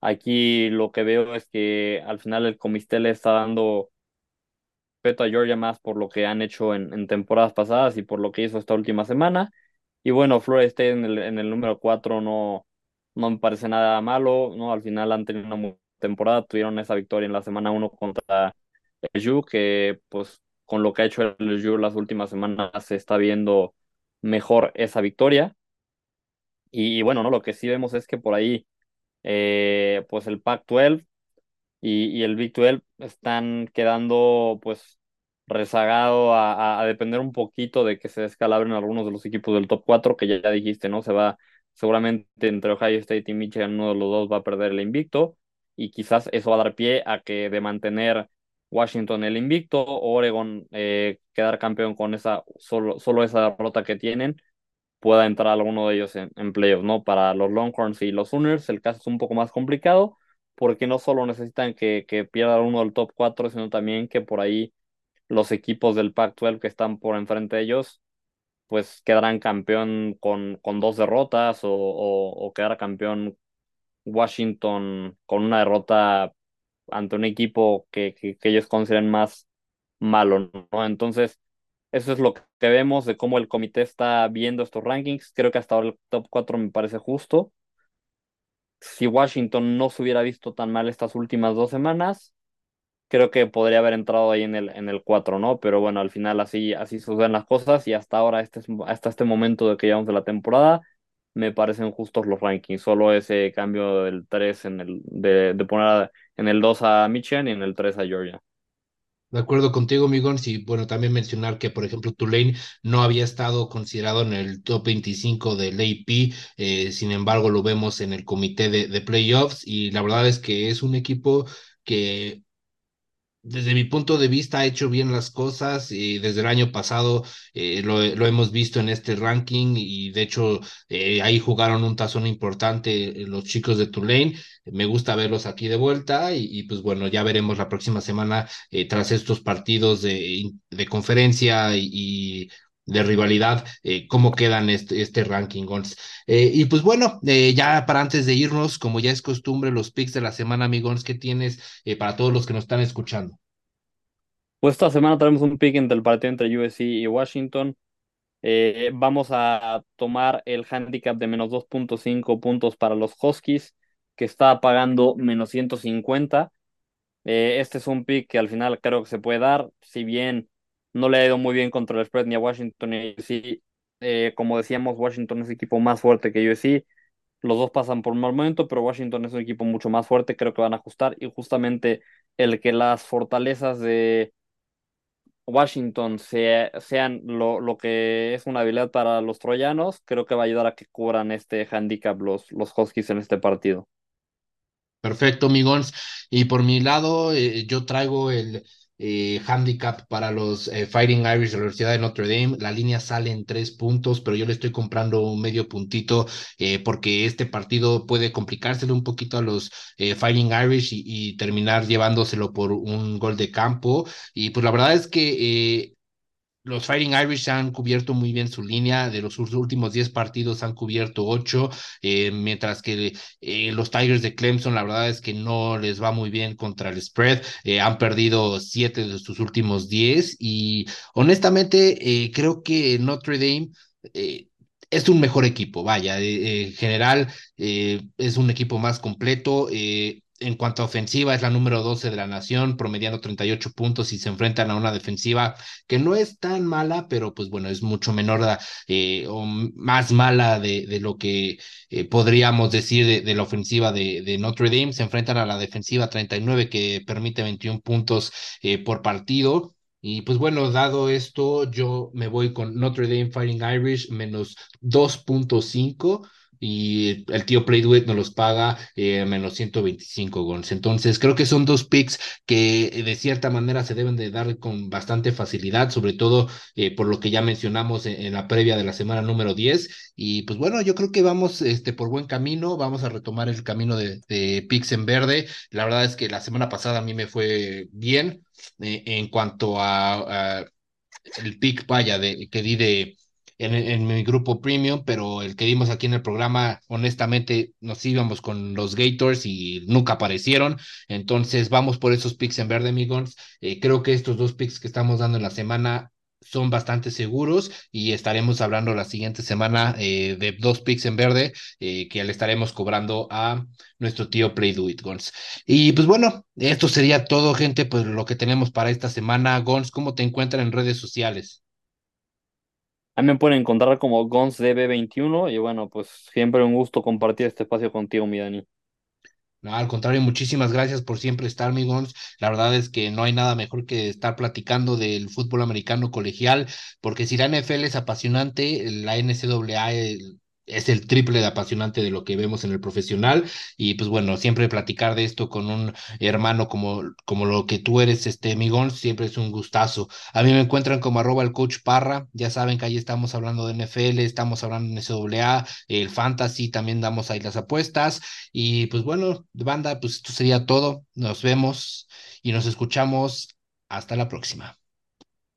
Aquí lo que veo es que al final el comité está dando respeto a Georgia más por lo que han hecho en temporadas pasadas y por lo que hizo esta última semana. Y bueno, Florida State en el, en el número 4 no, no me parece nada malo, ¿no? Al final han tenido una temporada, tuvieron esa victoria en la semana 1 contra el Ju, que pues con lo que ha hecho el Ju las últimas semanas se está viendo mejor esa victoria. Y, bueno, ¿no? Lo que sí vemos es que por ahí, eh, pues el Pac-12 y, y el Big 12 están quedando pues rezagado a, a, depender un poquito de que se descalabren algunos de los equipos del top 4, que ya, ya dijiste, ¿no? Se va seguramente entre Ohio State y Michigan, uno de los dos va a perder el invicto, y quizás eso va a dar pie a que de mantener Washington el invicto, Oregon eh, quedar campeón con esa solo, solo esa derrota que tienen, pueda entrar alguno de ellos en, en playoffs, ¿no? Para los Longhorns y los Sooners el caso es un poco más complicado, porque no solo necesitan que, que pierda uno del top 4, sino también que por ahí los equipos del Pac-12 que están por enfrente de ellos, pues quedarán campeón con, con dos derrotas o, o, quedará campeón Washington con una derrota ante un equipo que, que, ellos consideren más malo. Entonces, eso es lo que vemos de cómo el comité está viendo estos rankings. Creo que hasta ahora el top 4 me parece justo. Si Washington no se hubiera visto tan mal estas últimas dos semanas, creo que podría haber entrado ahí en el, en el 4, ¿no? Pero bueno, al final así, así suceden las cosas y hasta ahora, este, hasta este momento de que llevamos de la temporada, me parecen justos los rankings. Solo ese cambio del 3 en el, de, de poner en el 2 a Michigan y en el 3 a Georgia.
De acuerdo contigo, Migón. Sí, bueno, también mencionar que, por ejemplo, Tulane no había estado considerado en el top 25 del AP, sin embargo, lo vemos en el comité de, de playoffs y la verdad es que es un equipo que desde mi punto de vista ha hecho bien las cosas y desde el año pasado eh, lo, lo, hemos visto en este ranking y de hecho eh, ahí jugaron un tazón importante eh, los chicos de Tulane. Me gusta verlos aquí de vuelta y, y pues bueno, ya veremos la próxima semana eh, tras estos partidos de, de conferencia y, y de rivalidad, eh, cómo quedan este, este ranking. Eh, y pues bueno, eh, ya para antes de irnos, como ya es costumbre, los picks de la semana, amigos, ¿qué tienes para todos los que nos están escuchando?
Pues esta semana tenemos un pick entre el partido entre USC y Washington. Eh, vamos a tomar el handicap de menos 2.5 puntos para los Huskies, que está pagando menos 150. Eh, este es un pick que al final creo que se puede dar, si bien no le ha ido muy bien contra el spread ni a Washington ni a USC. Eh, como decíamos, Washington es el equipo más fuerte que USC. Los dos pasan por un mal momento, pero Washington es un equipo mucho más fuerte, creo que van a ajustar. Y justamente el que las fortalezas de Washington sean lo, lo, que es una habilidad para los troyanos, creo que va a ayudar a que cubran este handicap los, los Huskies en este partido.
Perfecto, Migons. Y por mi lado, eh, yo traigo el eh, handicap para los eh, Fighting Irish de la Universidad de Notre Dame. La línea sale en tres puntos, pero yo le estoy comprando un medio puntito porque este partido puede complicárselo un poquito a los Fighting Irish y, y, terminar llevándoselo por un gol de campo. Y pues la verdad es que los Fighting Irish han cubierto muy bien su línea, de los últimos 10 partidos han cubierto 8, eh, mientras que eh, los Tigers de Clemson la verdad es que no les va muy bien contra el spread, eh, han perdido 7 de sus últimos 10 y honestamente creo que Notre Dame es un mejor equipo, vaya, en general es un equipo más completo en cuanto a ofensiva, es la número 12 de la nación, promediando 38 puntos y se enfrentan a una defensiva que no es tan mala, pero pues bueno, es mucho menor eh, o más mala de, lo que eh, podríamos decir de, la ofensiva de, de, Notre Dame. Se enfrentan a la defensiva 39 que permite 21 puntos eh, por partido. Y pues bueno, dado esto, yo me voy con Notre Dame Fighting Irish menos 2.5 y el tío Play nos los paga eh, menos 125 gons. Entonces, creo que son dos picks que eh, de cierta manera se deben de dar con bastante facilidad, sobre todo eh, por lo que ya mencionamos en, la previa de la semana número 10. Y pues bueno, yo creo que vamos este, por buen camino, vamos a retomar el camino de, picks en verde. La verdad es que la semana pasada a mí me fue bien en cuanto a, a el pick, vaya, de, que di de en, mi grupo premium, pero el que vimos aquí en el programa, honestamente, nos íbamos con los Gators y nunca aparecieron. Entonces, vamos por esos picks en verde, amigos. Eh, creo que estos dos picks que estamos dando en la semana son bastante seguros y estaremos hablando la siguiente semana eh, de dos picks en verde eh, que le estaremos cobrando a nuestro tío Play Do It Gons. Y pues bueno, esto sería todo, gente, pues lo que tenemos para esta semana. Gons, ¿cómo te encuentran en redes sociales?
A me pueden encontrar como GonsDB21 y bueno, pues siempre un gusto compartir este espacio contigo, mi Dani.
No, al contrario, muchísimas gracias por siempre estar, mi Gons. La verdad es que no hay nada mejor que estar platicando del fútbol americano colegial, porque si la NFL es apasionante, la NCAA es el triple de apasionante de lo que vemos en el profesional. Y pues bueno, siempre platicar de esto con un hermano como, como lo que tú eres, este Migón, siempre es un gustazo. A mí me encuentran como arroba el coach Parra, ya saben que ahí estamos hablando de NFL, estamos hablando de NCAA, el fantasy, también damos ahí las apuestas. Y pues bueno, banda, pues esto sería todo, nos vemos y nos escuchamos, hasta la próxima.